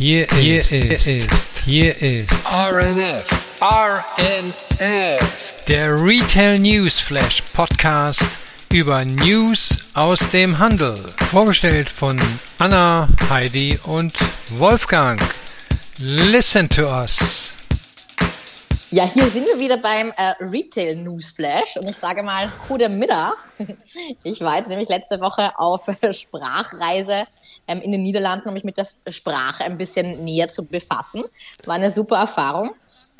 Hier, hier ist, ist, hier ist RNF, RNF, der Retail News Flash Podcast über News aus dem Handel. Vorgestellt von Anna, Heidi und Wolfgang. Listen to us. Ja, hier sind wir wieder beim äh, Retail News Flash und ich sage mal guten Mittag. Ich war jetzt nämlich letzte Woche auf Sprachreise ähm, in den Niederlanden, um mich mit der Sprache ein bisschen näher zu befassen. War eine super Erfahrung.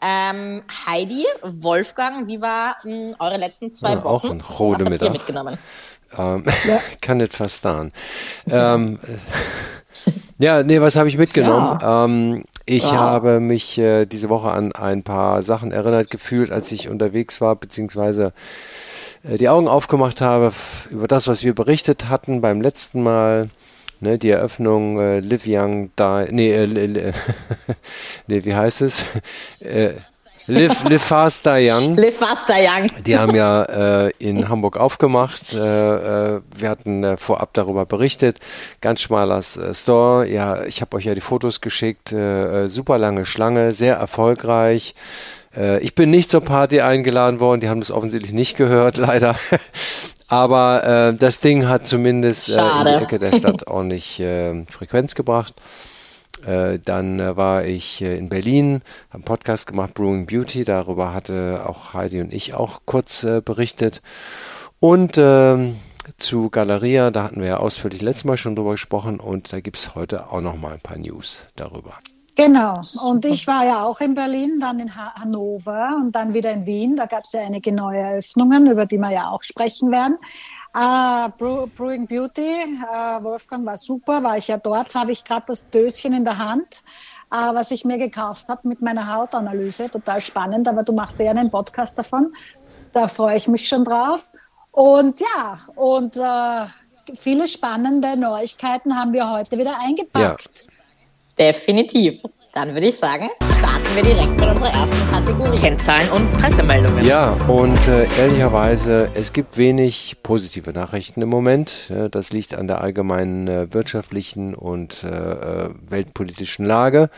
Ähm, Heidi, Wolfgang, wie waren eure letzten zwei ja, Wochen? Auch ein Was habt ihr Mittag. mitgenommen? Ähm, kann nicht verstehen. ähm, ja, nee, was habe ich mitgenommen? Ähm, ich Ja. habe mich äh, diese Woche an ein paar Sachen erinnert gefühlt, als ich unterwegs war, beziehungsweise äh, die Augen aufgemacht habe über das, was wir berichtet hatten beim letzten Mal. Ne, die Eröffnung äh, Live Young Die, nee, äh, nee, wie heißt es? Live, live Fast Die Young. Live faster, Young. Die haben ja äh, in Hamburg aufgemacht. Äh, äh, wir hatten äh, vorab darüber berichtet. Ganz schmaler äh, Store. Ja, ich habe euch ja die Fotos geschickt. Äh, super lange Schlange, sehr erfolgreich. Ich bin nicht zur Party eingeladen worden. Die haben das offensichtlich nicht gehört, leider. Aber das Ding hat zumindest in die Ecke der Stadt ordentlich Frequenz gebracht. Äh, dann äh, war ich äh, in Berlin, habe einen Podcast gemacht, Brewing Beauty. Darüber hatte auch Heidi und ich auch kurz berichtet. Und ähm, zu Galeria, da hatten wir ja ausführlich letztes Mal schon drüber gesprochen und da gibt es heute auch noch mal ein paar News darüber. Genau. Und ich war ja auch in Berlin, dann in ha Hannover und dann wieder in Wien. Da gab es ja einige neue Eröffnungen, über die wir ja auch sprechen werden. Brew Brewing Beauty, äh, Wolfgang war super, war ich ja dort, habe ich gerade das Döschen in der Hand, äh, was ich mir gekauft habe mit meiner Hautanalyse. Total spannend, aber du machst ja einen Podcast davon. Da freue ich mich schon drauf. Und ja, und äh, viele spannende Neuigkeiten haben wir heute wieder eingepackt. Definitiv. Dann würde ich sagen, starten wir direkt mit unserer ersten Kategorie. Kennzahlen und Pressemeldungen. Ja, und äh, ehrlicherweise, es gibt wenig positive Nachrichten im Moment. Ja, das liegt an der allgemeinen äh, wirtschaftlichen und äh, äh, weltpolitischen Lage.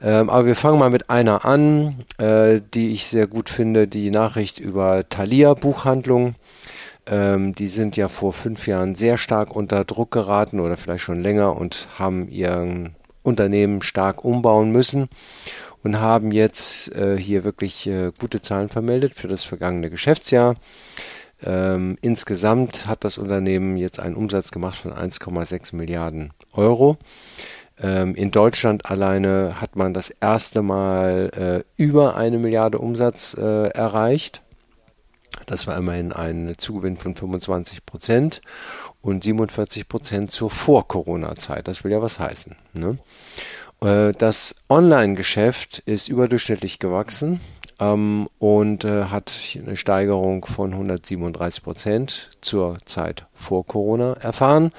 Ähm, aber wir fangen mal mit einer an, äh, die ich sehr gut finde, die Nachricht über Thalia Buchhandlung. Ähm, die sind ja vor fünf Jahren sehr stark unter Druck geraten oder vielleicht schon länger und haben ihren Unternehmen stark umbauen müssen und haben jetzt äh, hier wirklich äh, gute Zahlen vermeldet für das vergangene Geschäftsjahr. Ähm, insgesamt hat das Unternehmen jetzt einen Umsatz gemacht von 1,6 Milliarden Euro. Ähm, in Deutschland alleine hat man das erste Mal äh, über eine Milliarde Umsatz äh, erreicht. Das war immerhin ein Zugewinn von 25 Prozent und 47 Prozent zur Vor-Corona-Zeit. Das will ja was heißen. Ne? Äh, Das Online-Geschäft ist überdurchschnittlich gewachsen ähm, und äh, hat eine Steigerung von 137 Prozent zur Zeit vor Corona erfahren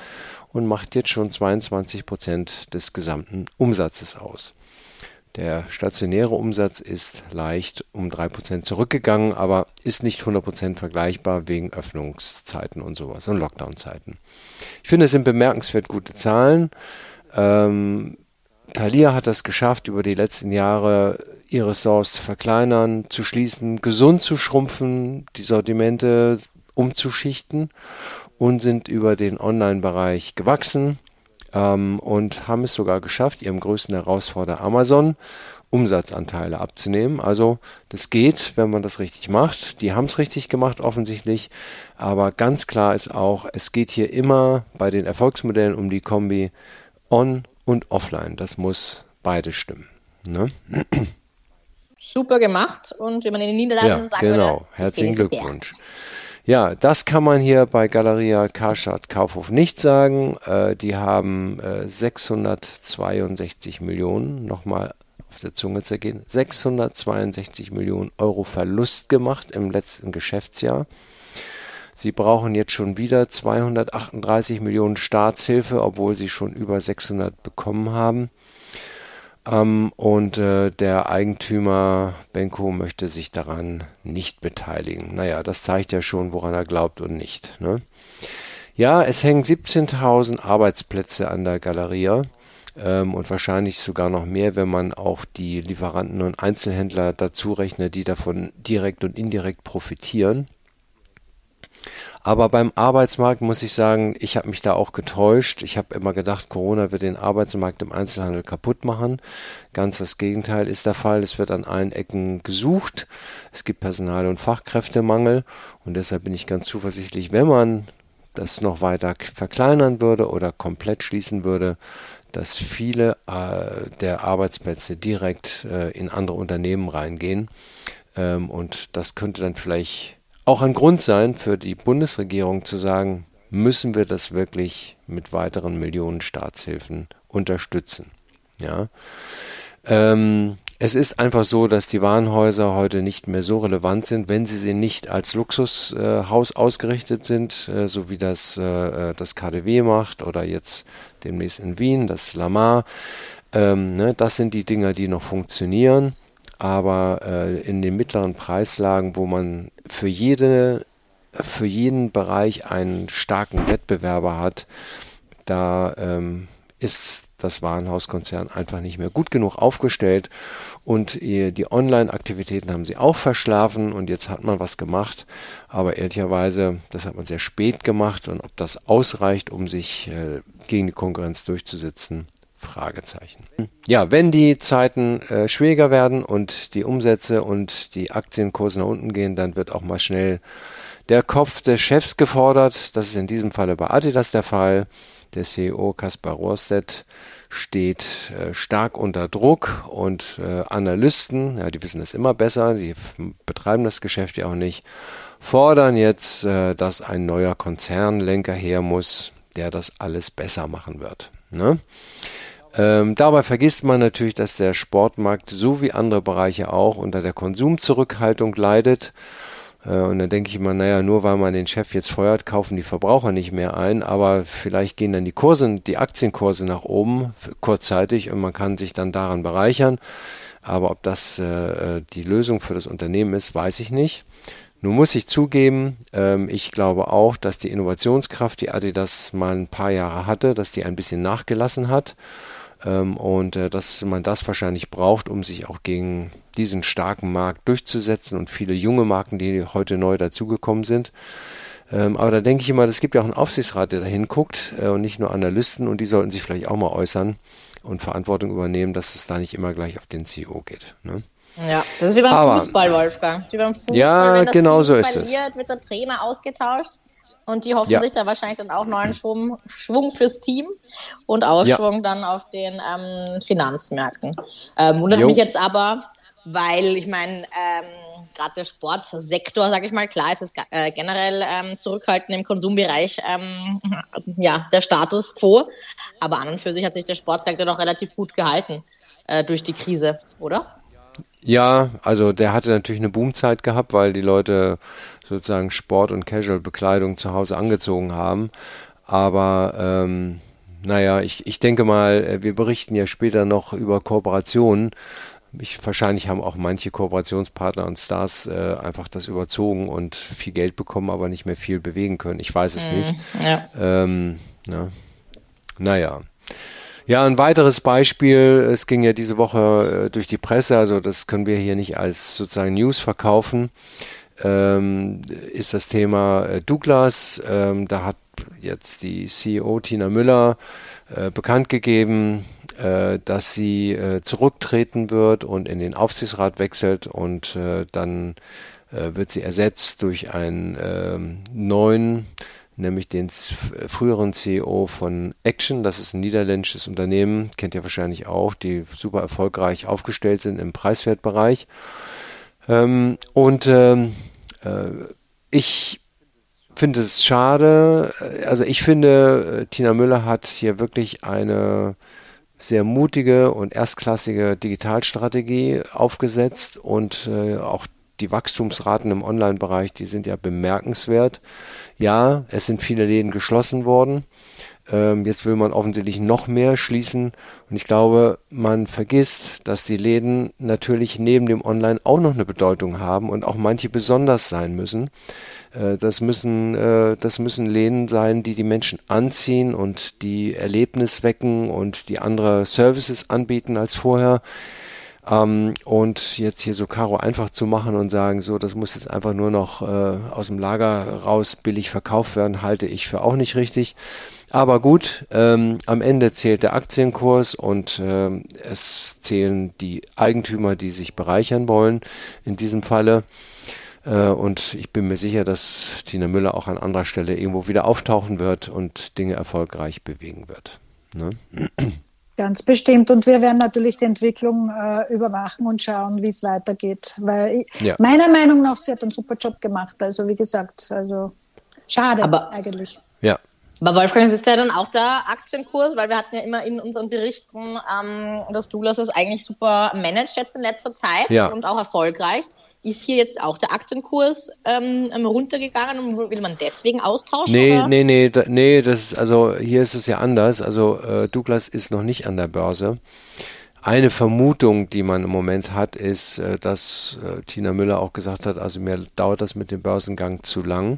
und macht jetzt schon 22 Prozent des gesamten Umsatzes aus. Der stationäre Umsatz ist leicht um 3% zurückgegangen, aber ist nicht 100% vergleichbar wegen Öffnungszeiten und sowas und Lockdown-Zeiten. Ich finde, es sind bemerkenswert gute Zahlen. Ähm, Thalia hat das geschafft, über die letzten Jahre ihre Stores zu verkleinern, zu schließen, gesund zu schrumpfen, die Sortimente umzuschichten und sind über den Online-Bereich gewachsen ähm, und haben es sogar geschafft, ihrem größten Herausforderer Amazon Umsatzanteile abzunehmen. Also das geht, wenn man das richtig macht. Die haben es richtig gemacht offensichtlich, aber ganz klar ist auch, es geht hier immer bei den Erfolgsmodellen um die Kombi On und Offline. Das muss beide stimmen. Ne? Super gemacht. Und wenn man in den Niederlanden Ja, sagen genau. Herzlichen Glückwunsch. Ja, das kann man hier bei Galeria Karstadt Kaufhof nicht sagen. Äh, die haben äh, 662 Millionen, nochmal auf der Zunge zergehen, 662 Millionen Euro Verlust gemacht im letzten Geschäftsjahr. Sie brauchen jetzt schon wieder 238 Millionen Staatshilfe, obwohl sie schon über 600 bekommen haben. Ähm, und äh, der Eigentümer Benko möchte sich daran nicht beteiligen. Naja, das zeigt ja schon, woran er glaubt und nicht. Ne? Ja, es hängen 17.000 Arbeitsplätze an der Galeria. ähm, und wahrscheinlich sogar noch mehr, wenn man auch die Lieferanten und Einzelhändler dazu rechnet, die davon direkt und indirekt profitieren. Aber beim Arbeitsmarkt muss ich sagen, ich habe mich da auch getäuscht. Ich habe immer gedacht, Corona wird den Arbeitsmarkt im Einzelhandel kaputt machen. Ganz das Gegenteil ist der Fall. Es wird an allen Ecken gesucht. Es gibt Personal- und Fachkräftemangel. Und deshalb bin ich ganz zuversichtlich, wenn man das noch weiter verkleinern würde oder komplett schließen würde, dass viele äh, der Arbeitsplätze direkt äh, in andere Unternehmen reingehen. Ähm, und das könnte dann vielleicht auch ein Grund sein für die Bundesregierung zu sagen, müssen wir das wirklich mit weiteren Millionen Staatshilfen unterstützen. Ja. Ähm, es ist einfach so, dass die Warenhäuser heute nicht mehr so relevant sind, wenn sie sie nicht als Luxushaus äh, ausgerichtet sind, äh, so wie das äh, äh das KDW macht oder jetzt demnächst in Wien, das Lamar. Ähm, ne, das sind die Dinger, die noch funktionieren aber äh, in den mittleren Preislagen, wo man für jede für jeden Bereich einen starken Wettbewerber hat, da ähm, ist das Warenhauskonzern einfach nicht mehr gut genug aufgestellt. Und die Online-Aktivitäten haben sie auch verschlafen und jetzt hat man was gemacht, aber ehrlicherweise, das hat man sehr spät gemacht und ob das ausreicht, um sich äh, gegen die Konkurrenz durchzusetzen, Fragezeichen. Ja, wenn die Zeiten äh, schwieriger werden und die Umsätze und die Aktienkurse nach unten gehen, dann wird auch mal schnell der Kopf des Chefs gefordert. Das ist in diesem Falle bei Adidas der Fall. Der CEO Kaspar Rohrstedt steht äh, stark unter Druck und äh, Analysten, ja, die wissen es immer besser, die betreiben das Geschäft ja auch nicht, fordern jetzt, äh, dass ein neuer Konzernlenker her muss, der das alles besser machen wird. Ne? Ähm, dabei vergisst man natürlich, dass der Sportmarkt so wie andere Bereiche auch unter der Konsumzurückhaltung leidet. Äh, und dann denke ich immer, naja, nur weil man den Chef jetzt feuert, kaufen die Verbraucher nicht mehr ein, aber vielleicht gehen dann die Kurse, die Aktienkurse nach oben kurzzeitig und man kann sich dann daran bereichern. Aber ob das äh, die Lösung für das Unternehmen ist, weiß ich nicht. Nun muss ich zugeben, ähm, ich glaube auch, dass die Innovationskraft, die Adidas mal ein paar Jahre hatte, dass die ein bisschen nachgelassen hat und äh, dass man das wahrscheinlich braucht, um sich auch gegen diesen starken Markt durchzusetzen und viele junge Marken, die heute neu dazugekommen sind. Ähm, aber da denke ich immer, es gibt ja auch einen Aufsichtsrat, der da hinguckt äh, und nicht nur Analysten und die sollten sich vielleicht auch mal äußern und Verantwortung übernehmen, dass es da nicht immer gleich auf den CEO geht. Ne? Ja, das ist wie beim Aber, Fußball, Wolfgang. Das ist wie beim Fußball, ja, wenn das genau Team so ist verliert, es. wird der Trainer ausgetauscht und die hoffen ja. sich da wahrscheinlich dann auch neuen Schwung, Schwung fürs Team und Ausschwung ja. dann auf den ähm, Finanzmärkten. Ähm, wundert jo. mich jetzt aber, weil ich meine, ähm, gerade der Sportsektor, sage ich mal, klar ist es äh, generell ähm, zurückhaltend im Konsumbereich ähm, ja, der Status quo, aber an und für sich hat sich der Sportsektor doch relativ gut gehalten äh, durch die Krise, oder? Ja, also der hatte natürlich eine Boomzeit gehabt, weil die Leute sozusagen Sport- und Casual-Bekleidung zu Hause angezogen haben. Aber ähm, naja, ich, ich denke mal, äh, wir berichten ja später noch über Kooperationen. Ich, wahrscheinlich haben auch manche Kooperationspartner und Stars äh, einfach das überzogen und viel Geld bekommen, aber nicht mehr viel bewegen können. Ich weiß es mm, nicht. Ja. Ähm, ja. Naja. Ja, ein weiteres Beispiel, es ging ja diese Woche äh, durch die Presse, also das können wir hier nicht als sozusagen News verkaufen, ähm, ist das Thema äh, Douglas. Ähm, da hat jetzt die CEO Tina Müller äh, bekannt gegeben, äh, dass sie äh, zurücktreten wird und in den Aufsichtsrat wechselt und äh, dann wird sie ersetzt durch einen ähm, neuen nämlich den früheren CEO von Action, das ist ein niederländisches Unternehmen, kennt ihr wahrscheinlich auch, die super erfolgreich aufgestellt sind im Preiswertbereich. Ähm, und ähm, äh, ich finde es schade, also ich finde, äh, Tina Müller hat hier wirklich eine sehr mutige und erstklassige Digitalstrategie aufgesetzt und äh, auch die Wachstumsraten im Online-Bereich, die sind ja bemerkenswert. Ja, es sind viele Läden geschlossen worden. Ähm, jetzt will man offensichtlich noch mehr schließen. Und ich glaube, man vergisst, dass die Läden natürlich neben dem Online auch noch eine Bedeutung haben und auch manche besonders sein müssen. Äh, das müssen, äh, das müssen Läden sein, die die Menschen anziehen und die Erlebnis wecken und die andere Services anbieten als vorher. Ähm, und jetzt hier so Karo einfach zu machen und sagen, so, das muss jetzt einfach nur noch äh, aus dem Lager raus billig verkauft werden, halte ich für auch nicht richtig. Aber gut, ähm, am Ende zählt der Aktienkurs und ähm, es zählen die Eigentümer, die sich bereichern wollen in diesem Falle. Äh, und ich bin mir sicher, dass Tina Müller auch an anderer Stelle irgendwo wieder auftauchen wird und Dinge erfolgreich bewegen wird. Ne? Ganz bestimmt. Und wir werden natürlich die Entwicklung äh, überwachen und schauen, wie es weitergeht. Weil ich, ja. meiner Meinung nach, sie hat einen super Job gemacht. Also wie gesagt, also schade Aber, eigentlich. Ja. Aber Wolfgang, ist ja dann auch der Aktienkurs, weil wir hatten ja immer in unseren Berichten, ähm, dass Douglas es eigentlich super managt jetzt in letzter Zeit ja. und auch erfolgreich. Ist hier jetzt auch der Aktienkurs ähm, ähm, runtergegangen und will man deswegen austauschen? Nee, oder? nee, nee, da, nee, das ist, also hier ist es ja anders. Also äh, Douglas ist noch nicht an der Börse. Eine Vermutung, die man im Moment hat, ist, äh, dass äh, Tina Müller auch gesagt hat, also mir dauert das mit dem Börsengang zu lang,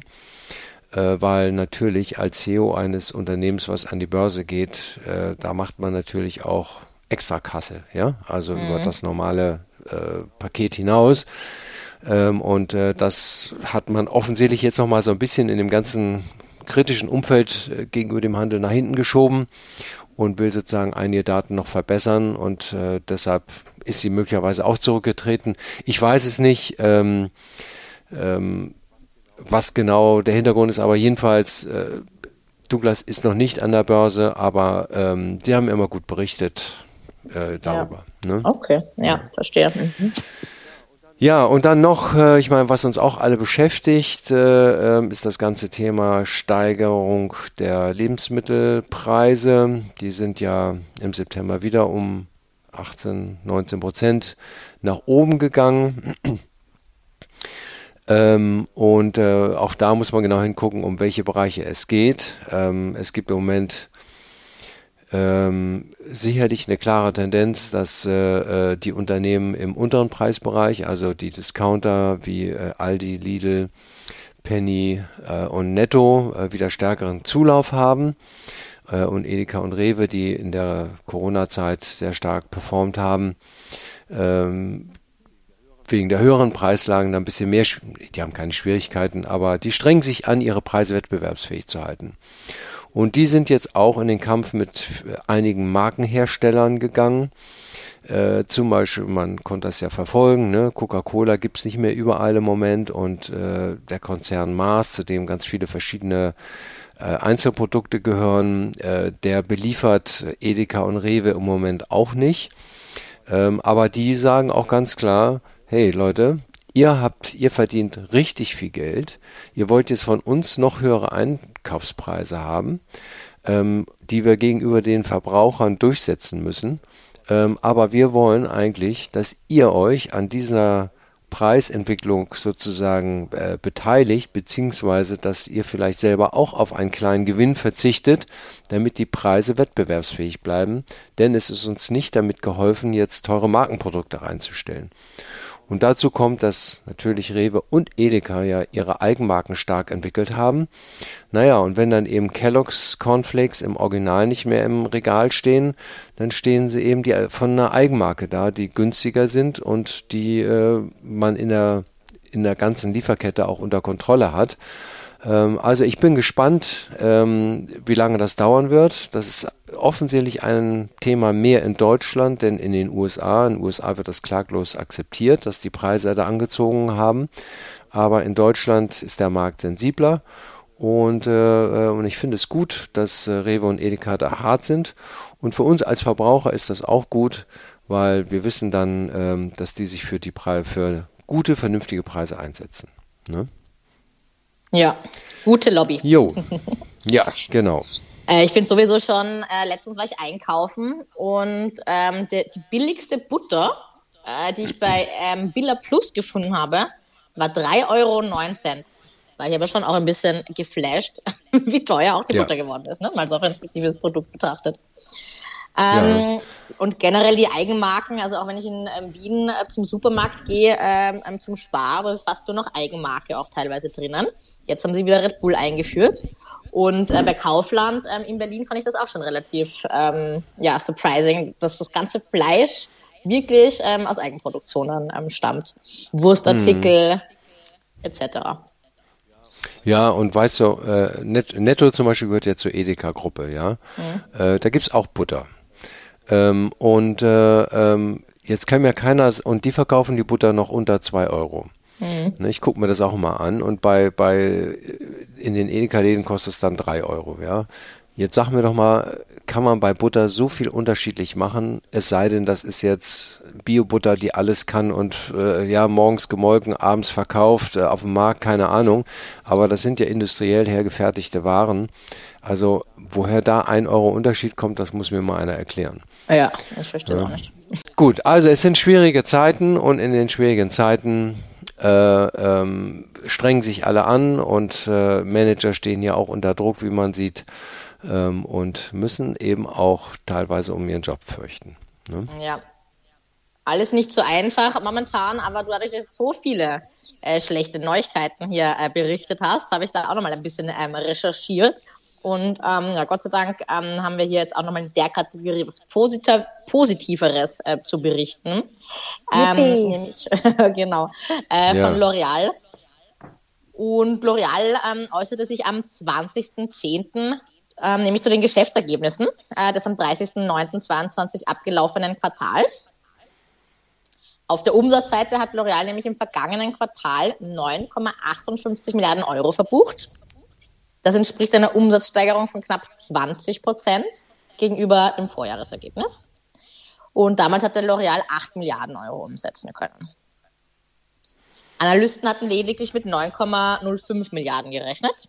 äh, weil natürlich als CEO eines Unternehmens, was an die Börse geht, äh, da macht man natürlich auch Extrakasse, ja, also mhm. über das normale äh, Paket hinaus. Ähm, und äh, das hat man offensichtlich jetzt nochmal so ein bisschen in dem ganzen kritischen Umfeld äh, gegenüber dem Handel nach hinten geschoben und will sozusagen einige Daten noch verbessern und äh, deshalb ist sie möglicherweise auch zurückgetreten. Ich weiß es nicht, ähm, ähm, was genau der Hintergrund ist, aber jedenfalls äh, Douglas ist noch nicht an der Börse, aber ähm, die haben immer gut berichtet äh, darüber. Ja. Ne? Okay, ja, ja. verstehe. Mhm. Ja, und dann noch, äh, ich meine, was uns auch alle beschäftigt, äh, ähm, ist das ganze Thema Steigerung der Lebensmittelpreise. Die sind ja im September wieder um 18, 19 Prozent nach oben gegangen. Ähm, und äh, auch da muss man genau hingucken, um welche Bereiche es geht. Ähm, es gibt im Moment ähm, sicherlich eine klare Tendenz, dass äh, äh, die Unternehmen im unteren Preisbereich, also die Discounter wie äh, Aldi, Lidl, Penny äh, und Netto äh, wieder stärkeren Zulauf haben äh, und Edeka und Rewe, die in der Corona-Zeit sehr stark performt haben, ähm, wegen der höheren Preislagen dann ein bisschen mehr, die haben keine Schwierigkeiten, aber die strengen sich an, ihre Preise wettbewerbsfähig zu halten. Und die sind jetzt auch in den Kampf mit einigen Markenherstellern gegangen. Äh, zum Beispiel, man konnte das ja verfolgen, ne? Coca-Cola gibt es nicht mehr überall im Moment und äh, der Konzern Mars, zu dem ganz viele verschiedene äh, Einzelprodukte gehören, äh, der beliefert Edeka und Rewe im Moment auch nicht. Ähm, aber die sagen auch ganz klar, hey Leute, ihr habt, ihr verdient richtig viel Geld, ihr wollt jetzt von uns noch höhere Einkaufspreise haben, ähm, die wir gegenüber den Verbrauchern durchsetzen müssen. Ähm, aber wir wollen eigentlich, dass ihr euch an dieser Preisentwicklung sozusagen äh, beteiligt, beziehungsweise dass ihr vielleicht selber auch auf einen kleinen Gewinn verzichtet, damit die Preise wettbewerbsfähig bleiben. Denn es ist uns nicht damit geholfen, jetzt teure Markenprodukte reinzustellen. Und dazu kommt, dass natürlich Rewe und Edeka ja ihre Eigenmarken stark entwickelt haben. Naja, und wenn dann eben Kellogg's Cornflakes im Original nicht mehr im Regal stehen, dann stehen sie eben die, von einer Eigenmarke da, die günstiger sind und die äh, man in der, in der ganzen Lieferkette auch unter Kontrolle hat. Ähm, also ich bin gespannt, ähm, wie lange das dauern wird. Das ist offensichtlich ein Thema mehr in Deutschland, denn in den USA, in den USA wird das klaglos akzeptiert, dass die Preise da angezogen haben. Aber in Deutschland ist der Markt sensibler und, äh, und ich finde es gut, dass äh, Rewe und Edeka da hart sind. Und für uns als Verbraucher ist das auch gut, weil wir wissen dann, ähm, dass die sich für die Pre für gute, vernünftige Preise einsetzen. Ne? Ja, gute Lobby. Jo. Ja, genau. Äh, ich finde sowieso schon, äh, letztens war ich einkaufen und ähm, die, die, billigste Butter, äh, die ich bei ähm, Billa Plus gefunden habe, war 3,09 Euro. war ich aber schon auch ein bisschen geflasht, wie teuer auch die Ja. Butter geworden ist, ne? mal so auf ein spezifisches Produkt betrachtet. Ähm, Und generell die Eigenmarken, also auch wenn ich in ähm, Wien äh, zum Supermarkt gehe, ähm, ähm, zum Spar, da ist fast nur noch Eigenmarke auch teilweise drinnen. Jetzt haben sie wieder Red Bull eingeführt. Und äh, bei Kaufland ähm, in Berlin fand ich das auch schon relativ ähm, ja, surprising, dass das ganze Fleisch wirklich ähm, aus Eigenproduktionen ähm, stammt. Wurstartikel etc. Ja, und weißt du, äh, Net Netto zum Beispiel gehört ja zur Edeka-Gruppe, ja. Äh, da gibt's auch Butter. Ähm, und äh, ähm, jetzt kann mir keiner, und die verkaufen die Butter noch unter zwei Euro. Ne, ich gucke mir das auch mal an und bei, bei äh, in den Edeka-Läden kostet es dann drei Euro, ja. Jetzt sag mir doch mal, kann man bei Butter so viel unterschiedlich machen, es sei denn, das ist jetzt Bio-Butter, die alles kann und äh, ja, morgens gemolken, abends verkauft, äh, auf dem Markt, keine Ahnung. Aber das sind ja industriell hergefertigte Waren. Also woher da ein Euro Unterschied kommt, das muss mir mal einer erklären. Ja, ich verstehe es auch nicht. Gut, also es sind schwierige Zeiten und in den schwierigen Zeiten äh, ähm, strengen sich alle an und äh, Manager stehen ja auch unter Druck, wie man sieht, ähm, und müssen eben auch teilweise um ihren Job fürchten. Ne? Ja. Alles nicht so einfach momentan, aber dadurch, dass du so viele äh, schlechte Neuigkeiten hier äh, berichtet hast, habe ich da auch nochmal ein bisschen ähm, recherchiert. Und ähm, ja, Gott sei Dank ähm, haben wir hier jetzt auch nochmal in der Kategorie was Posita Positiveres äh, zu berichten. Ähm, nämlich, genau, äh, Ja. von L'Oreal. Und L'Oreal ähm, äußerte sich am 20.10., ähm, nämlich zu den Geschäftsergebnissen äh, des am 30.09.22 abgelaufenen Quartals. Auf der Umsatzseite hat L'Oreal nämlich im vergangenen Quartal 9,58 Milliarden Euro verbucht. Das entspricht einer Umsatzsteigerung von knapp 20 Prozent gegenüber dem Vorjahresergebnis. Und damals hatte L'Oreal 8 Milliarden Euro umsetzen können. Analysten hatten lediglich mit 9,05 Milliarden gerechnet.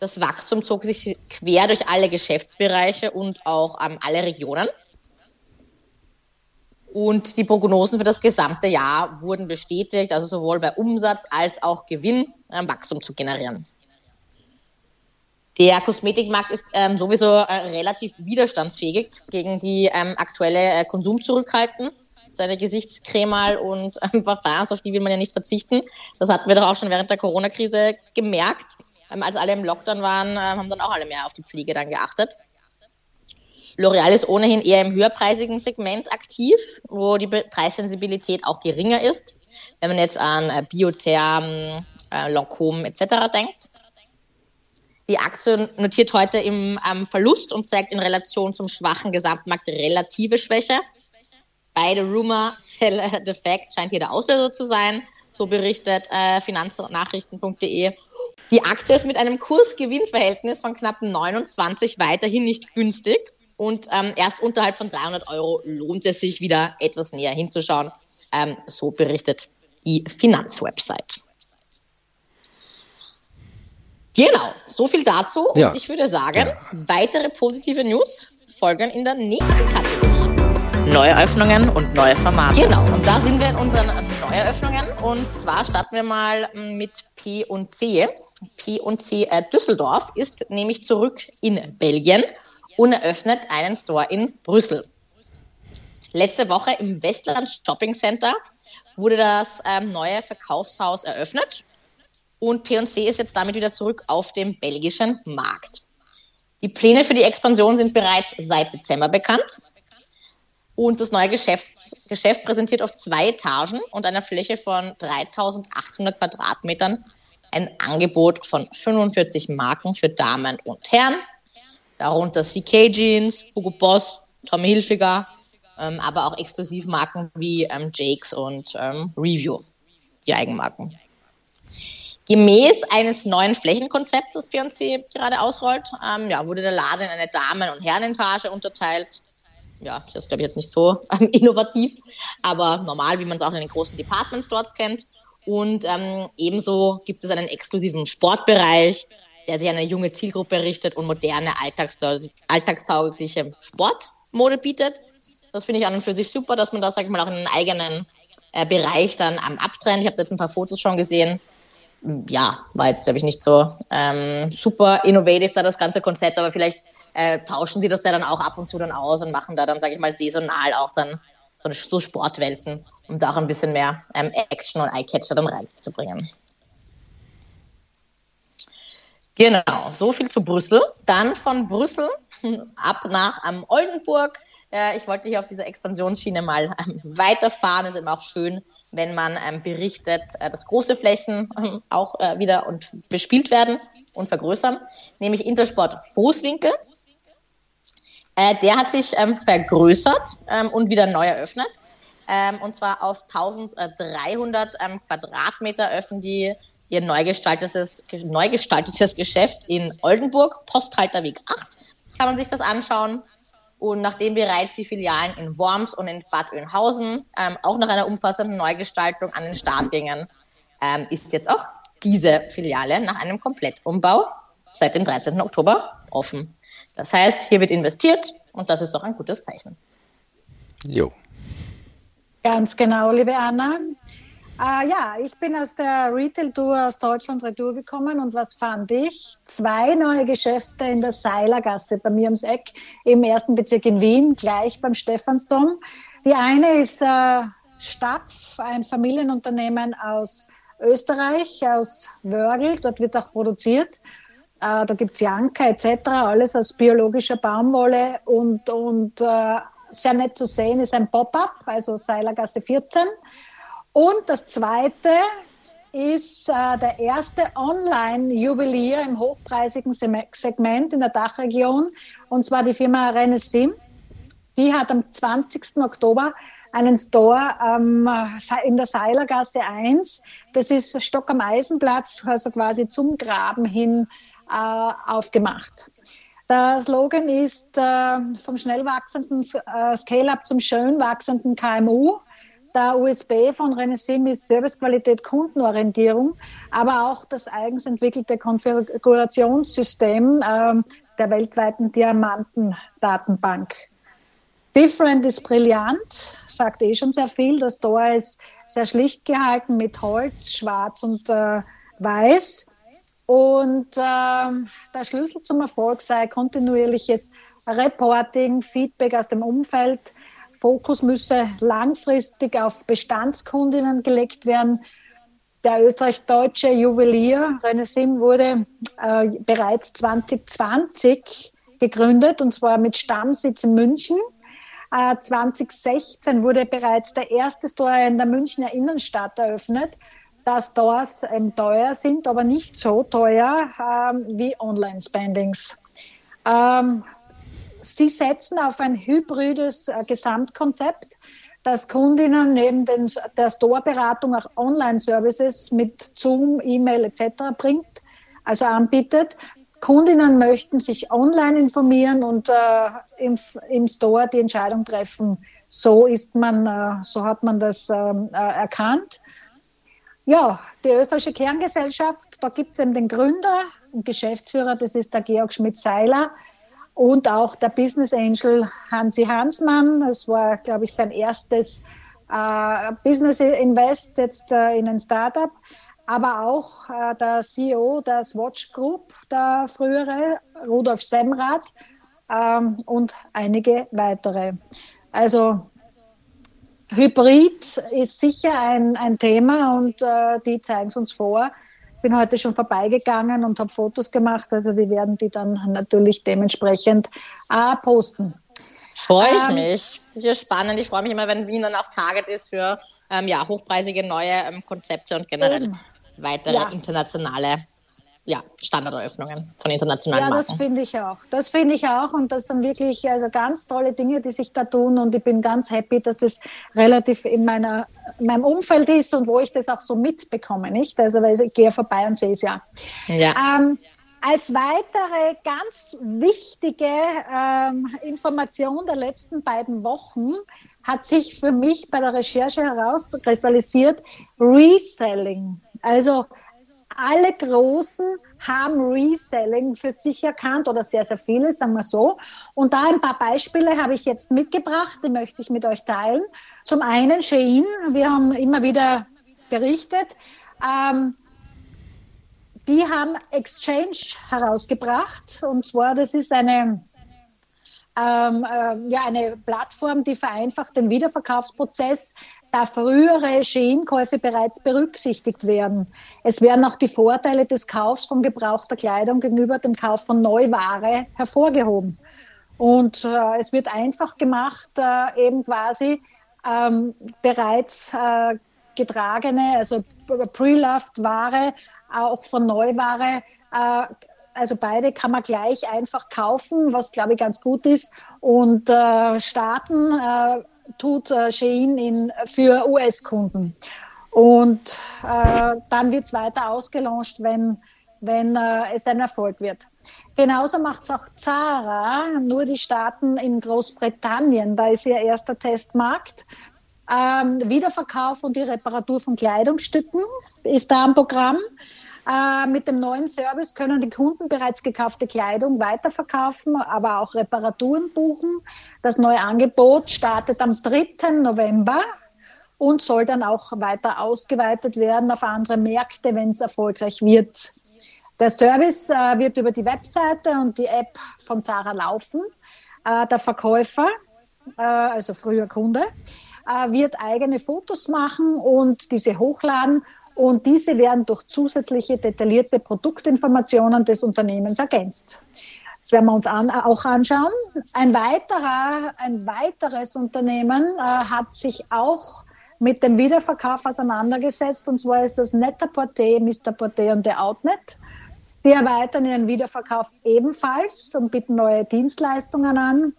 Das Wachstum zog sich quer durch alle Geschäftsbereiche und auch ähm, alle Regionen. Und die Prognosen für das gesamte Jahr wurden bestätigt, also sowohl bei Umsatz als auch Gewinn ähm, Wachstum zu generieren. Der Kosmetikmarkt ist ähm, sowieso äh, relativ widerstandsfähig gegen die ähm, aktuelle äh, Konsumzurückhaltung. Seine Gesichtscremal und ähm, Parfums, auf die will man ja nicht verzichten. Das hatten wir doch auch schon während der Corona-Krise gemerkt. Ähm, als alle im Lockdown waren, äh, haben dann auch alle mehr auf die Pflege dann geachtet. L'Oreal ist ohnehin eher im höherpreisigen Segment aktiv, wo die Preissensibilität auch geringer ist. Wenn man jetzt an äh, Biotherm, äh, Lancôme etc. denkt. Die Aktie notiert heute im ähm, Verlust und zeigt in Relation zum schwachen Gesamtmarkt relative Schwäche. Beide Rumor, Sell äh, the Fact scheint hier der Auslöser zu sein. So berichtet äh, finanznachrichten.de. Die Aktie ist mit einem Kursgewinnverhältnis von knapp 29 weiterhin nicht günstig. Und ähm, erst unterhalb von 300 Euro lohnt es sich wieder etwas näher hinzuschauen. Ähm, so berichtet die Finanzwebsite. Genau, so viel dazu. Ja. Und ich würde sagen, Ja. weitere positive News folgen in der nächsten Kategorie. Neueröffnungen und neue Formate. Genau, und da sind wir in unseren Neueröffnungen. Und zwar starten wir mal mit P und C. P und C äh, Düsseldorf ist nämlich zurück in Belgien und eröffnet einen Store in Brüssel. Letzte Woche im Westland Shopping Center wurde das ähm, neue Verkaufshaus eröffnet und P&C ist jetzt damit wieder zurück auf dem belgischen Markt. Die Pläne für die Expansion sind bereits seit Dezember bekannt. Und das neue Geschäft, Geschäft präsentiert auf zwei Etagen und einer Fläche von 3800 Quadratmetern ein Angebot von 45 Marken für Damen und Herren, darunter CK Jeans, Hugo Boss, Tommy Hilfiger, ähm, aber auch Exklusivmarken wie ähm, Jakes und ähm, Review, die Eigenmarken. Gemäß eines neuen Flächenkonzepts, das P&C gerade ausrollt, ähm, ja, wurde der Laden in eine Damen- und Herrenetage unterteilt. Ja, das ist, glaube ich, jetzt nicht so ähm, innovativ, aber normal, wie man es auch in den großen Department Stores kennt. Und ähm, ebenso gibt es einen exklusiven Sportbereich, der sich an eine junge Zielgruppe richtet und moderne, alltagstau- alltagstaugliche Sportmode bietet. Das finde ich an und für sich super, dass man das, sag ich mal, auch in einen eigenen äh, Bereich dann ähm, abtrennt. Ich habe jetzt ein paar Fotos schon gesehen. Ja, war jetzt, glaube ich, nicht so ähm, super innovativ da das ganze Konzept, aber vielleicht äh, tauschen sie das ja dann auch ab und zu dann aus und machen da dann, sage ich mal, saisonal auch dann so, so Sportwelten, um da auch ein bisschen mehr ähm, Action und Eyecatcher dann reinzubringen. Genau, so viel zu Brüssel. Dann von Brüssel ab nach ähm, Oldenburg. Äh, ich wollte hier auf dieser Expansionsschiene mal ähm, weiterfahren. Es ist immer auch schön, wenn man ähm, berichtet, äh, dass große Flächen ähm, auch äh, wieder und bespielt werden und vergrößern, nämlich Intersport Fußwinkel. Äh, der hat sich ähm, vergrößert ähm, und wieder neu eröffnet. Ähm, und zwar auf 1300 ähm, Quadratmeter öffnen die ihr neu gestaltetes, neu gestaltetes Geschäft in Oldenburg, Posthalterweg 8. Kann man sich das anschauen. Und nachdem bereits die Filialen in Worms und in Bad Oeynhausen ähm, auch nach einer umfassenden Neugestaltung an den Start gingen, ähm, ist jetzt auch diese Filiale nach einem Komplettumbau seit dem 13. Oktober offen. Das heißt, hier wird investiert und das ist doch ein gutes Zeichen. Jo. Ganz genau, liebe Anna. Äh, ja, ich bin aus der Retail-Tour aus Deutschland Retour gekommen und was fand ich? Zwei neue Geschäfte in der Seilergasse bei mir ums Eck im ersten Bezirk in Wien, gleich beim Stephansdom. Die eine ist äh, Stapf, ein Familienunternehmen aus Österreich, aus Wörgl. Dort wird auch produziert. Äh, da gibt's Janka etc., alles aus biologischer Baumwolle und, und äh, sehr nett zu sehen ist ein Pop-up, also Seilergasse 14. Und das zweite ist äh, der erste Online-Juwelier im hochpreisigen Segment in der Dachregion, und zwar die Firma Renesim. Die hat am 20. Oktober einen Store ähm, in der Seilergasse 1. Das ist Stock am Eisenplatz, also quasi zum Graben hin äh, aufgemacht. Der Slogan ist äh, vom schnell wachsenden äh, Scale-up zum schön wachsenden KMU. Der USB von Renesim ist Servicequalität, Kundenorientierung, aber auch das eigens entwickelte Konfigurationssystem äh, der weltweiten Diamantendatenbank. Different ist brillant, sagt eh schon sehr viel. Das Tor ist sehr schlicht gehalten mit Holz, schwarz und äh, weiß. Und äh, der Schlüssel zum Erfolg sei kontinuierliches Reporting, Feedback aus dem Umfeld, Fokus müsse langfristig auf Bestandskundinnen gelegt werden. Der österreich-deutsche Juwelier Renesim wurde äh, bereits 2020 gegründet und zwar mit Stammsitz in München. Äh, 2016 wurde bereits der erste Store in der Münchner Innenstadt eröffnet. Dass Stores ähm, teuer sind, aber nicht so teuer ähm, wie Online-Spendings. Ähm, Sie setzen auf ein hybrides äh, Gesamtkonzept, das Kundinnen neben den, der Store-Beratung auch Online-Services mit Zoom, E-Mail etc. bringt, also anbietet. Kundinnen möchten sich online informieren und äh, im, im Store die Entscheidung treffen. So ist man, äh, so hat man das ähm, äh, erkannt. Ja, die österreichische Kerngesellschaft, da gibt es eben den Gründer und Geschäftsführer, das ist der Georg Schmidt-Seiler und auch der Business Angel Hansi Hansmann. Das war, glaube ich, sein erstes äh, Business Invest jetzt äh, in ein Startup. Aber auch äh, der CEO der Swatch Group, der frühere, Rudolf Semrath ähm, und einige weitere. Also Hybrid ist sicher ein, ein Thema und äh, die zeigen es uns vor bin heute schon vorbeigegangen und habe Fotos gemacht. Also wir werden die dann natürlich dementsprechend äh, posten. Freue ich ähm, mich. Sicher spannend. Ich freue mich immer, wenn Wien dann auch Target ist für ähm, ja, hochpreisige neue ähm, Konzepte und generell eben. weitere ja. internationale ja, Standarderöffnungen von internationalen ja, Marken. Ja, das finde ich auch. Das finde ich auch und das sind wirklich also ganz tolle Dinge, die sich da tun und ich bin ganz happy, dass das relativ in meiner in meinem Umfeld ist und wo ich das auch so mitbekomme, nicht? Also weil ich gehe vorbei und sehe es ja. ja. Ähm, als weitere ganz wichtige ähm, Information der letzten beiden Wochen hat sich für mich bei der Recherche herauskristallisiert Reselling. Also alle Großen haben Reselling für sich erkannt oder sehr, sehr viele, sagen wir so. Und da ein paar Beispiele habe ich jetzt mitgebracht, die möchte ich mit euch teilen. Zum einen Shein, wir haben immer wieder berichtet. Ähm, die haben Exchange herausgebracht. Und zwar, das ist eine, ähm, äh, ja, eine Plattform, die vereinfacht den Wiederverkaufsprozess, da frühere Shein-Käufe bereits berücksichtigt werden. Es werden auch die Vorteile des Kaufs von gebrauchter Kleidung gegenüber dem Kauf von Neuware hervorgehoben. Und äh, es wird einfach gemacht, äh, eben quasi ähm, bereits äh, getragene, also pre-loved Ware, auch von Neuware, äh, also beide kann man gleich einfach kaufen, was glaube ich ganz gut ist. Und äh, starten äh, tut äh, Shein in, für US-Kunden. Und äh, dann wird es weiter ausgelauncht, wenn, wenn äh, es ein Erfolg wird. Genauso macht es auch Zara, nur die Staaten in Großbritannien, da ist ihr erster Testmarkt. Ähm, Wiederverkauf und die Reparatur von Kleidungsstücken ist da am Programm. Äh, mit dem neuen Service können die Kunden bereits gekaufte Kleidung weiterverkaufen, aber auch Reparaturen buchen. Das neue Angebot startet am 3. November und soll dann auch weiter ausgeweitet werden auf andere Märkte, wenn es erfolgreich wird. Der Service äh, wird über die Webseite und die App von Zara laufen. Äh, der Verkäufer, äh, also früher Kunde, äh, wird eigene Fotos machen und diese hochladen und diese werden durch zusätzliche detaillierte Produktinformationen des Unternehmens ergänzt. Das werden wir uns an, auch anschauen. Ein, weiterer, ein weiteres Unternehmen äh, hat sich auch mit dem Wiederverkauf auseinandergesetzt und zwar ist das Net-a-Porter, Mr. Porter und der Outnet. Die erweitern ihren Wiederverkauf ebenfalls und bieten neue Dienstleistungen an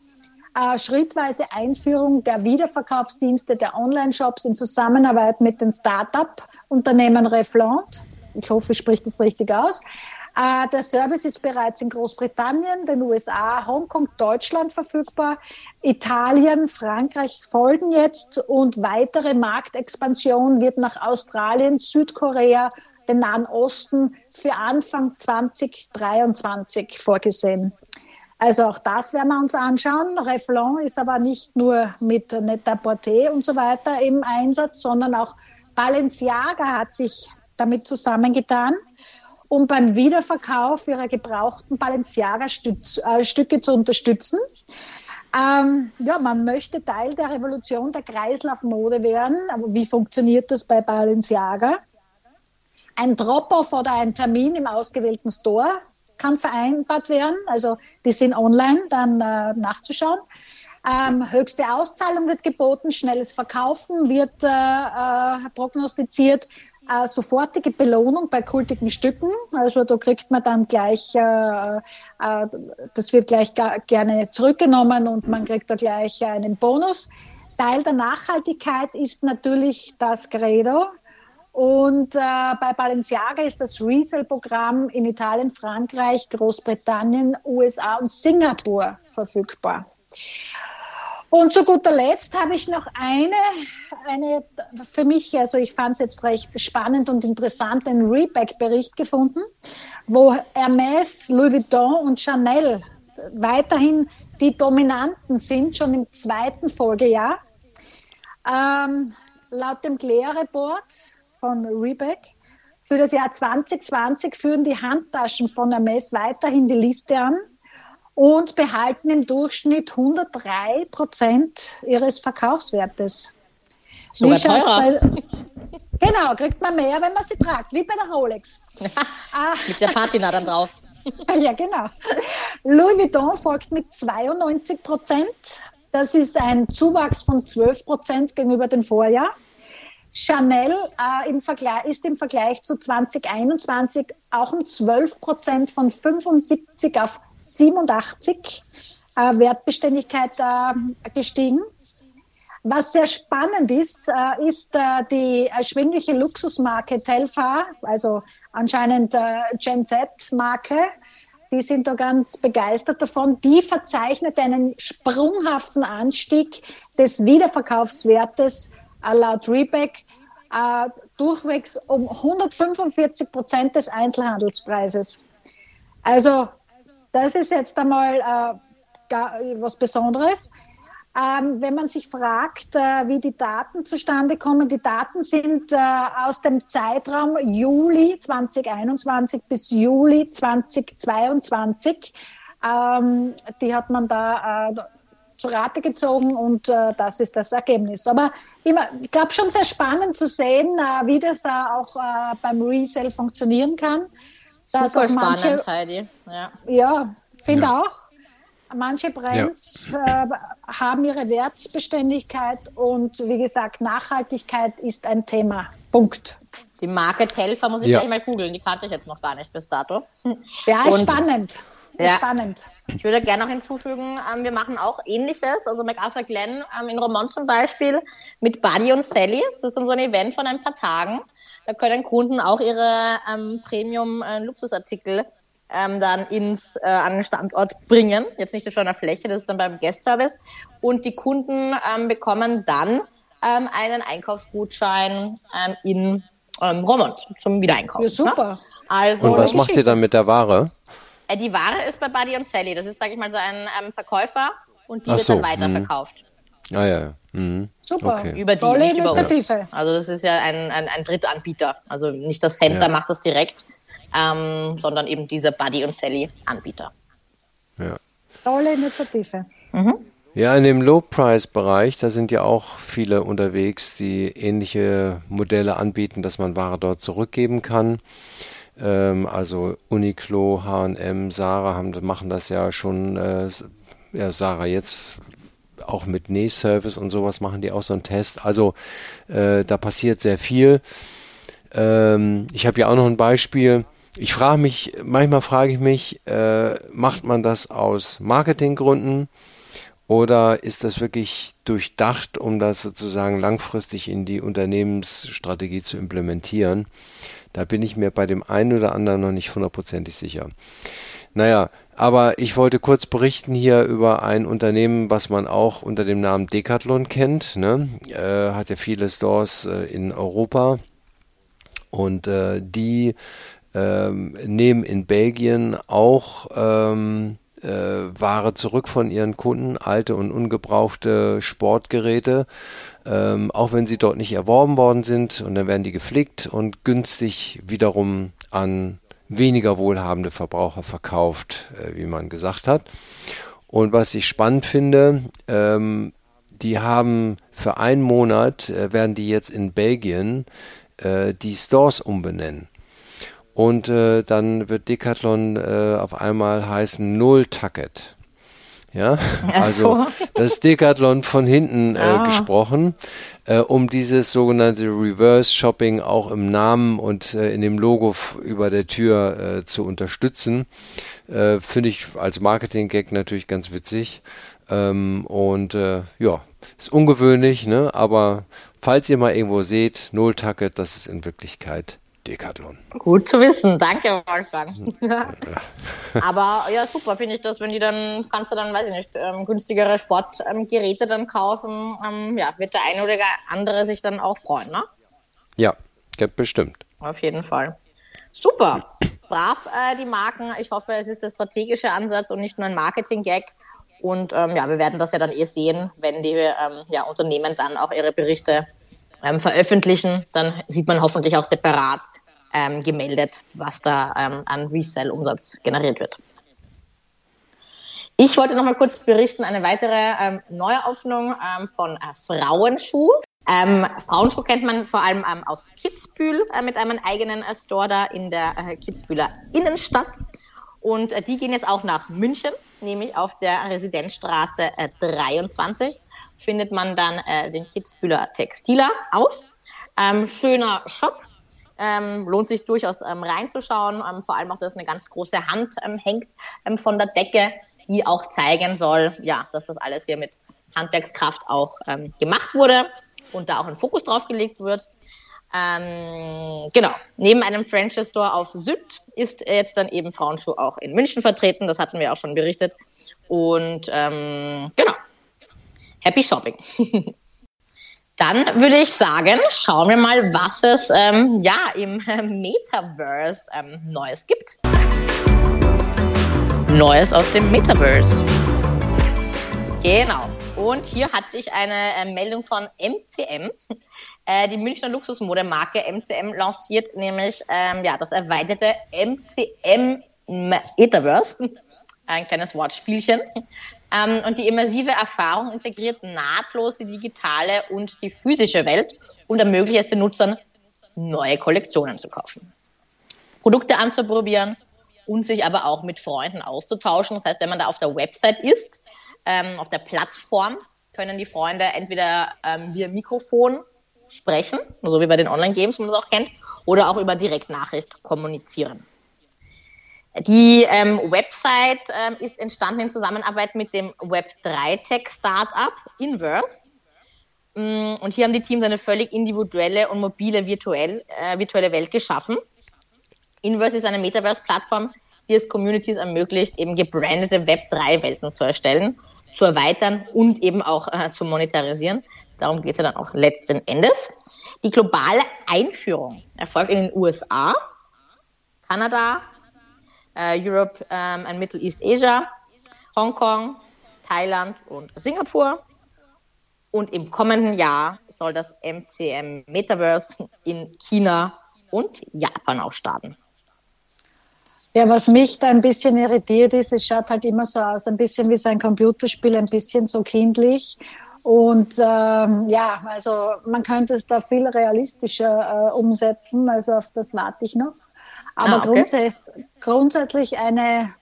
äh, schrittweise Einführung der Wiederverkaufsdienste der Online-Shops in Zusammenarbeit mit den Start-up-Unternehmen Reflant. Ich hoffe, ich spreche das richtig aus. Äh, der Service ist bereits in Großbritannien, den USA, Hongkong, Deutschland verfügbar. Italien, Frankreich folgen jetzt und weitere Marktexpansion wird nach Australien, Südkorea, den Nahen Osten für Anfang 2023 vorgesehen. Also auch das werden wir uns anschauen. Reflon ist aber nicht nur mit Net-a-Porter und so weiter im Einsatz, sondern auch Balenciaga hat sich damit zusammengetan, um beim Wiederverkauf ihrer gebrauchten Balenciaga-Stücke äh, zu unterstützen. Ähm, ja, man möchte Teil der Revolution der Kreislaufmode werden. Aber wie funktioniert das bei Balenciaga? Ein Drop-off oder ein Termin im ausgewählten Store kann vereinbart werden. Also die sind online dann äh, nachzuschauen. Ähm, höchste Auszahlung wird geboten, schnelles Verkaufen wird äh, äh, prognostiziert, äh, sofortige Belohnung bei kultigen Stücken. Also da kriegt man dann gleich, äh, äh, das wird gleich gerne zurückgenommen und man kriegt da gleich einen Bonus. Teil der Nachhaltigkeit ist natürlich das Credo, und äh, bei Balenciaga ist das Resale-Programm in Italien, Frankreich, Großbritannien, USA und Singapur verfügbar. Und zu guter Letzt habe ich noch eine, eine für mich, also ich fand es jetzt recht spannend und interessant, einen Reback-Bericht gefunden, wo Hermes, Louis Vuitton und Chanel weiterhin die Dominanten sind, schon im zweiten Folgejahr. Ähm, laut dem Claire Report von Reebok. Für das Jahr 2020 führen die Handtaschen von Hermes weiterhin die Liste an und behalten im Durchschnitt 103 Prozent ihres Verkaufswertes. Sogar teurer. Bei, genau, kriegt man mehr, wenn man sie tragt, wie bei der Rolex. Mit der Patina dann drauf. ja, genau. Louis Vuitton folgt mit 92 Prozent. Das ist ein Zuwachs von 12 Prozent gegenüber dem Vorjahr. Chanel äh, im Vergleich, ist im Vergleich zu 2021 auch um 12 Prozent von 75 auf 87 äh, Wertbeständigkeit äh, gestiegen. Was sehr spannend ist, äh, ist äh, die erschwingliche Luxusmarke Telfa, also anscheinend äh, Gen Z-Marke. Die sind da ganz begeistert davon. Die verzeichnet einen sprunghaften Anstieg des Wiederverkaufswertes laut Reback äh, durchwegs um 145 Prozent des Einzelhandelspreises. Also das ist jetzt einmal äh, was Besonderes. ähm, wenn man sich fragt, äh, wie die Daten zustande kommen, die Daten sind äh, aus dem Zeitraum Juli 2021 bis Juli 2022. Ähm, die hat man da äh, zu Rate gezogen und äh, das ist das Ergebnis. Aber immer, ich glaube schon sehr spannend zu sehen, äh, wie das da auch äh, beim Resell funktionieren kann. Super manche, spannend, Heidi. Ja, ja finde ja. auch. Manche Brands ja. äh, haben ihre Wertbeständigkeit und wie gesagt, Nachhaltigkeit ist ein Thema. Punkt. Die Marke Telfer muss ich ja. gleich mal googeln, die kannte ich jetzt noch gar nicht bis dato. Ja, und, spannend. Ja. Spannend. Ich würde gerne noch hinzufügen, ähm, wir machen auch ähnliches, also MacArthur Glen ähm, in Romont zum Beispiel mit Buddy und Sally. Das ist dann so ein Event von ein paar Tagen. Da können Kunden auch ihre ähm, Premium-Luxusartikel äh, ähm, dann ins, äh, an den Standort bringen. Jetzt nicht auf einer Fläche, das ist dann beim Guest Service. Und die Kunden ähm, bekommen dann ähm, einen Einkaufsgutschein ähm, in ähm, Romont zum Wiedereinkauf. Ja, super. Ne? Also, und was macht ihr dann mit der Ware? Äh, die Ware ist bei Buddy und Sally. Das ist, sage ich mal, so ein ähm, Verkäufer und die Ach wird so, dann weiterverkauft. Hm. Ah ja, mhm. Super. Okay. Über die, Tolle Initiative. Also das ist ja ein, ein, ein Drittanbieter. Also nicht das Center ja. macht das direkt, ähm, sondern eben diese Buddy und Sally Anbieter. Ja. Tolle Initiative. Mhm. Ja, in dem Low-Price-Bereich, da sind ja auch viele unterwegs, die ähnliche Modelle anbieten, dass man Ware dort zurückgeben kann. Ähm, also Uniqlo, H&M, Sarah haben, machen das ja schon, äh, ja, Sarah jetzt auch mit Nähservice und sowas machen die auch so einen Test. Also äh, da passiert sehr viel. Ähm, ich habe ja auch noch ein Beispiel ich frage mich, manchmal frage ich mich, äh, macht man das aus Marketinggründen oder ist das wirklich durchdacht, um das sozusagen langfristig in die Unternehmensstrategie zu implementieren? Da bin ich mir bei dem einen oder anderen noch nicht hundertprozentig sicher. Naja, aber ich wollte kurz berichten hier über ein Unternehmen, was man auch unter dem Namen Decathlon kennt. Ne? Äh, hat ja viele Stores äh, in Europa. Und äh, die ähm, nehmen in Belgien auch ähm, äh, Ware zurück von ihren Kunden, alte und ungebrauchte Sportgeräte, ähm, auch wenn sie dort nicht erworben worden sind und dann werden die gepflegt und günstig wiederum an weniger wohlhabende Verbraucher verkauft, äh, wie man gesagt hat. Und was ich spannend finde, ähm, die haben für einen Monat, äh, werden die jetzt in Belgien äh, die Stores umbenennen. Und äh, dann wird Decathlon äh, auf einmal heißen Null Tucket. Ja, also das Decathlon von hinten äh, ah. gesprochen, äh, um dieses sogenannte Reverse Shopping auch im Namen und äh, in dem Logo über der Tür äh, zu unterstützen. Äh, Finde ich als Marketing-Gag natürlich ganz witzig. Ähm, und äh, ja, ist ungewöhnlich, ne? aber falls ihr mal irgendwo seht, Null Tucket, das ist in Wirklichkeit Decathlon. Gut zu wissen, danke Wolfgang. Aber ja, super finde ich das, wenn die dann, kannst du dann, weiß ich nicht, ähm, günstigere Sportgeräte ähm, dann kaufen, ähm, ja, wird der eine oder andere sich dann auch freuen, ne? Ja, bestimmt. Auf jeden Fall. Super. Brav äh, die Marken. Ich hoffe, es ist der strategische Ansatz und nicht nur ein Marketing-Gag. Und ähm, ja, wir werden das ja dann eh sehen, wenn die ähm, ja, Unternehmen dann auch ihre Berichte ähm, veröffentlichen. Dann sieht man hoffentlich auch separat, ähm, gemeldet, was da ähm, an Resell-Umsatz generiert wird. Ich wollte noch mal kurz berichten, eine weitere ähm, Neueröffnung ähm, von äh, Frauenschuh. Ähm, Frauenschuh kennt man vor allem ähm, aus Kitzbühel äh, mit einem eigenen äh, Store da in der äh, Kitzbühler Innenstadt. Und äh, die gehen jetzt auch nach München, nämlich auf der Residenzstraße 23 äh, findet man dann äh, den Kitzbühler Textiler aus. Ähm, schöner Shop, ähm, lohnt sich durchaus ähm, reinzuschauen. Ähm, vor allem auch, dass eine ganz große Hand ähm, hängt ähm, von der Decke, die auch zeigen soll, ja, dass das alles hier mit Handwerkskraft auch ähm, gemacht wurde und da auch ein Fokus drauf gelegt wird. Genau, neben einem Franchise Store auf Süd ist jetzt dann eben Frauenschuh auch in München vertreten. Das hatten wir auch schon berichtet. Und genau, Happy Shopping. Dann würde ich sagen, schauen wir mal, was es ähm, ja im äh, Metaverse ähm, Neues gibt. Neues aus dem Metaverse. Genau. Und hier hatte ich eine äh, Meldung von MCM. Äh, die Münchner Luxusmodemarke MCM lanciert nämlich ähm, ja, das erweiterte MCM Metaverse. Ein kleines Wortspielchen. Ähm, und die immersive Erfahrung integriert nahtlos die digitale und die physische Welt und ermöglicht es den Nutzern, neue Kollektionen zu kaufen. Produkte anzuprobieren und sich aber auch mit Freunden auszutauschen. Das heißt, wenn man da auf der Website ist, ähm, auf der Plattform, können die Freunde entweder ähm, via Mikrofon sprechen, so wie bei den Online-Games, wie man das auch kennt, oder auch über Direktnachricht kommunizieren. Die ähm, Website ähm, ist entstanden in Zusammenarbeit mit dem Web3-Tech-Startup Inverse. Mm, und hier haben die Teams eine völlig individuelle und mobile virtuell, äh, virtuelle Welt geschaffen. Inverse ist eine Metaverse-Plattform, die es Communities ermöglicht, eben gebrandete Web3-Welten zu erstellen, zu erweitern und eben auch äh, zu monetarisieren. Darum geht es ja dann auch letzten Endes. Die globale Einführung erfolgt in den USA, Kanada, Europe ähm, and Middle East Asia, Hongkong, Thailand und Singapur. Und im kommenden Jahr soll das MCM Metaverse in China und Japan auch starten. Ja, was mich da ein bisschen irritiert ist, es schaut halt immer so aus, ein bisschen wie so ein Computerspiel, ein bisschen so kindlich. Und ähm, ja, also man könnte es da viel realistischer äh, umsetzen, also auf das warte ich noch. Aber ah, okay. grundsätzlich, grundsätzlich eine,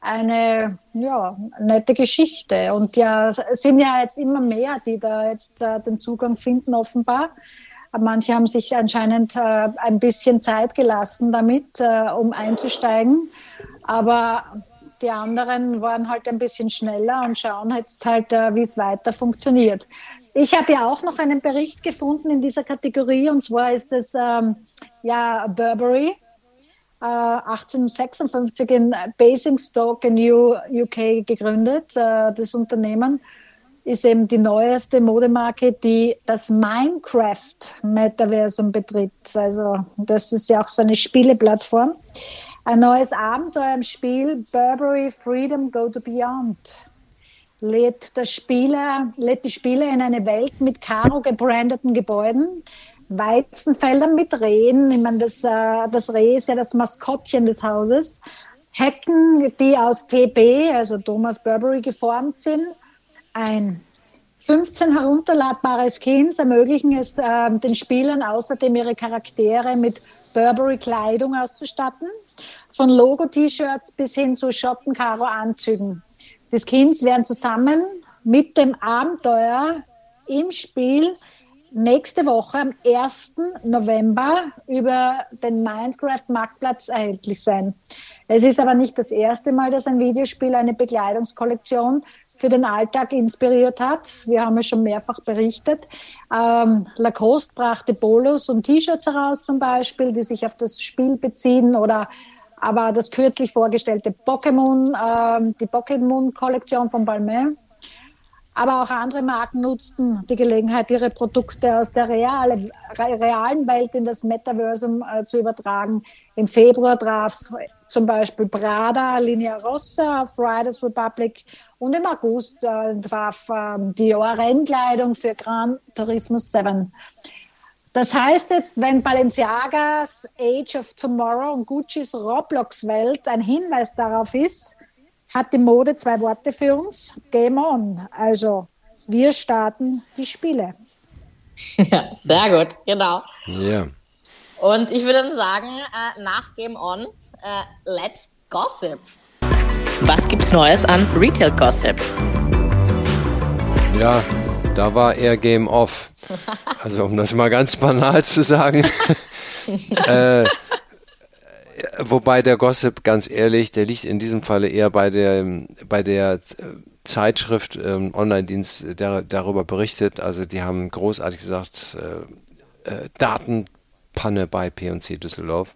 eine ja, nette Geschichte. Und ja, es sind ja jetzt immer mehr, die da jetzt äh, den Zugang finden, offenbar. Manche haben sich anscheinend äh, ein bisschen Zeit gelassen damit, äh, um einzusteigen. Aber die anderen waren halt ein bisschen schneller und schauen jetzt halt, äh, wie es weiter funktioniert. Ich habe ja auch noch einen Bericht gefunden in dieser Kategorie und zwar ist es ähm, ja Burberry. 1856 äh, in Basingstoke in UK gegründet, äh, das Unternehmen ist eben die neueste Modemarke, die das Minecraft-Metaversum betritt. Also das ist ja auch so eine Spieleplattform. Ein neues Abenteuer im Spiel Burberry Freedom Go to Beyond lädt, das Spieler, lädt die Spieler in eine Welt mit Karo gebrandeten Gebäuden, Weizenfeldern mit Rehen. Ich meine, das, äh, das Reh ist ja das Maskottchen des Hauses. Hecken, die aus TB, also Thomas Burberry, geformt sind ein 15 herunterladbare Skins ermöglichen es äh, den Spielern außerdem ihre Charaktere mit Burberry-Kleidung auszustatten, von Logo-T-Shirts bis hin zu Schottenkaro-Anzügen. Die Skins werden zusammen mit dem Abenteuer im Spiel nächste Woche am 1. November über den Minecraft-Marktplatz erhältlich sein. Es ist aber nicht das erste Mal, dass ein Videospiel eine Bekleidungskollektion für den Alltag inspiriert hat. Wir haben es schon mehrfach berichtet. Ähm, Lacoste brachte Polos und T-Shirts heraus zum Beispiel, die sich auf das Spiel beziehen oder aber das kürzlich vorgestellte Pokémon, äh, die Pokémon-Kollektion von Balmain aber auch andere Marken nutzten die Gelegenheit, ihre Produkte aus der reale, realen Welt in das Metaversum äh, zu übertragen. Im Februar traf zum Beispiel Prada, Linea Rossa, Fridays Republic und im August äh, traf äh, Dior Rennkleidung für Gran Turismo 7. Das heißt jetzt, wenn Balenciagas Age of Tomorrow und Guccis Roblox-Welt ein Hinweis darauf ist, hat die Mode zwei Worte für uns. Game on. Also wir starten die Spiele. Ja, sehr gut, genau. Ja. Und ich würde dann sagen, äh, nach Game On, äh, let's gossip. Was gibt's Neues an Retail Gossip? Ja, da war eher Game Off. Also um das mal ganz banal zu sagen. äh, wobei der Gossip, ganz ehrlich, der liegt in diesem Falle eher bei der, bei der Zeitschrift ähm, Online-Dienst, der darüber berichtet. Also die haben großartig gesagt, äh, äh, Datenpanne bei P&C Düsseldorf.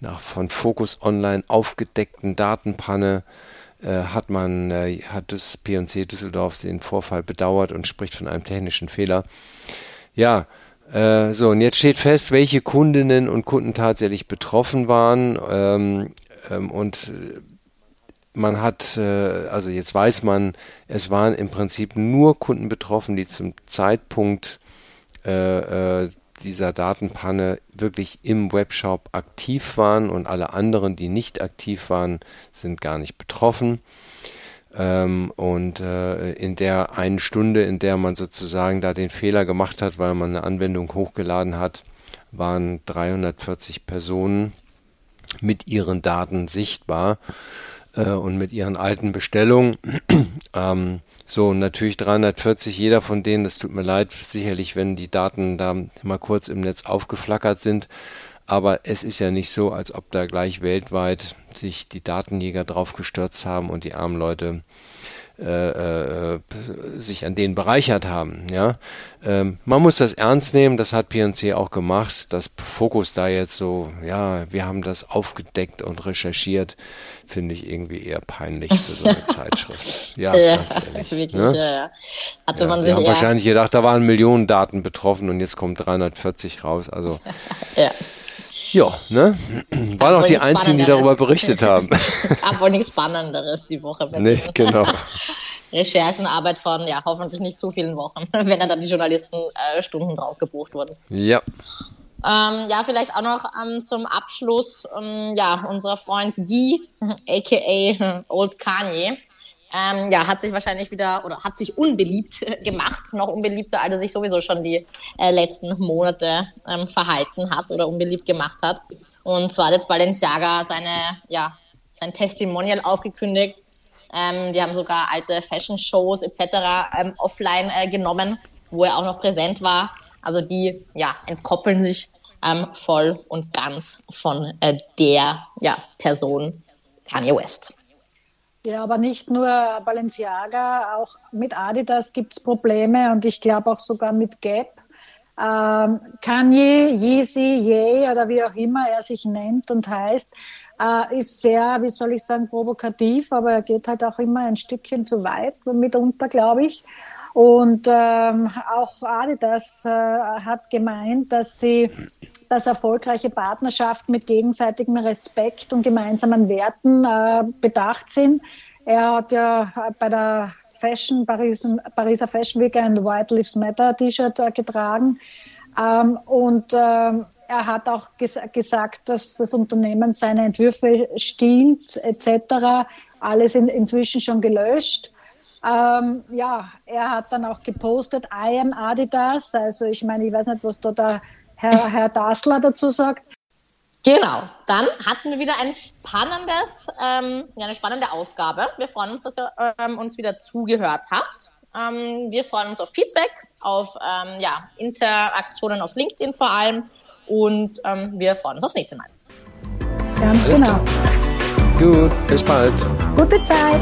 Nach von Focus Online aufgedeckten Datenpanne äh, hat man, äh, hat das P&C Düsseldorf den Vorfall bedauert und spricht von einem technischen Fehler. Ja, äh, so, und jetzt steht fest, welche Kundinnen und Kunden tatsächlich betroffen waren. Ähm, ähm, und man hat, äh, also jetzt weiß man, es waren im Prinzip nur Kunden betroffen, die zum Zeitpunkt äh, äh, dieser Datenpanne wirklich im Webshop aktiv waren und alle anderen, die nicht aktiv waren, sind gar nicht betroffen. Ähm, und äh, in der einen Stunde, in der man sozusagen da den Fehler gemacht hat, weil man eine Anwendung hochgeladen hat, waren 340 Personen mit ihren Daten sichtbar äh, und mit ihren alten Bestellungen. ähm, so, natürlich 340, jeder von denen, das tut mir leid, sicherlich, wenn die Daten da mal kurz im Netz aufgeflackert sind. Aber es ist ja nicht so, als ob da gleich weltweit sich die Datenjäger draufgestürzt haben und die armen Leute äh, äh, sich an denen bereichert haben. Ja? Ähm, man muss das ernst nehmen, das hat PNC auch gemacht. Das Fokus da jetzt so, ja, wir haben das aufgedeckt und recherchiert, finde ich irgendwie eher peinlich für so eine Zeitschrift. Ja, ja ganz ehrlich. Wirklich, ne? ja, ja. Hatte ja, man sich haben wahrscheinlich gedacht, da waren Millionen Daten betroffen und jetzt kommt 340 raus. Also ja. Ja, ne? War doch die Einzigen, die darüber berichtet haben. Gab wohl nichts Spannenderes die Woche. Nee, genau. Recherchenarbeit von, ja, hoffentlich nicht zu vielen Wochen, wenn dann die Journalisten äh, Stunden drauf gebucht wurden. Ja. Ähm, ja, vielleicht auch noch ähm, zum Abschluss, ähm, ja, unser Freund Guy, aka Old Kanye, ähm, ja, hat sich wahrscheinlich wieder oder hat sich unbeliebt gemacht, noch unbeliebter, als er sich sowieso schon die äh, letzten Monate ähm, verhalten hat oder unbeliebt gemacht hat. Und zwar hat jetzt Balenciaga seine, ja, sein Testimonial aufgekündigt. Ähm, die haben sogar alte Fashion-Shows etc. Ähm, offline äh, genommen, wo er auch noch präsent war. Also die ja, entkoppeln sich ähm, voll und ganz von äh, der ja, Person Kanye West. Ja, aber nicht nur Balenciaga, auch mit Adidas gibt es Probleme und ich glaube auch sogar mit Gap. Ähm, Kanye, Yeezy, Ye oder wie auch immer er sich nennt und heißt, äh, ist sehr, wie soll ich sagen, provokativ, aber er geht halt auch immer ein Stückchen zu weit, mitunter, glaube ich. Und ähm, auch Adidas äh, hat gemeint, dass sie dass erfolgreiche Partnerschaften mit gegenseitigem Respekt und gemeinsamen Werten äh, bedacht sind. Er hat ja bei der Fashion, Paris, Pariser Fashion Week ein White Lives Matter T-Shirt äh, getragen. Ähm, und ähm, er hat auch ges gesagt, dass das Unternehmen seine Entwürfe stiehlt etc. Alles in, inzwischen schon gelöscht. Ähm, ja, er hat dann auch gepostet, I am Adidas. Also ich meine, ich weiß nicht, was da der Herr, Herr Dasler dazu sagt. Genau, dann hatten wir wieder ein spannendes, ähm, ja, eine spannende Ausgabe. Wir freuen uns, dass ihr ähm, uns wieder zugehört habt. Ähm, wir freuen uns auf Feedback, auf ähm, ja, Interaktionen auf LinkedIn vor allem und ähm, wir freuen uns aufs nächste Mal. Ganz Alles genau. Klar. Gut, bis bald. Gute Zeit.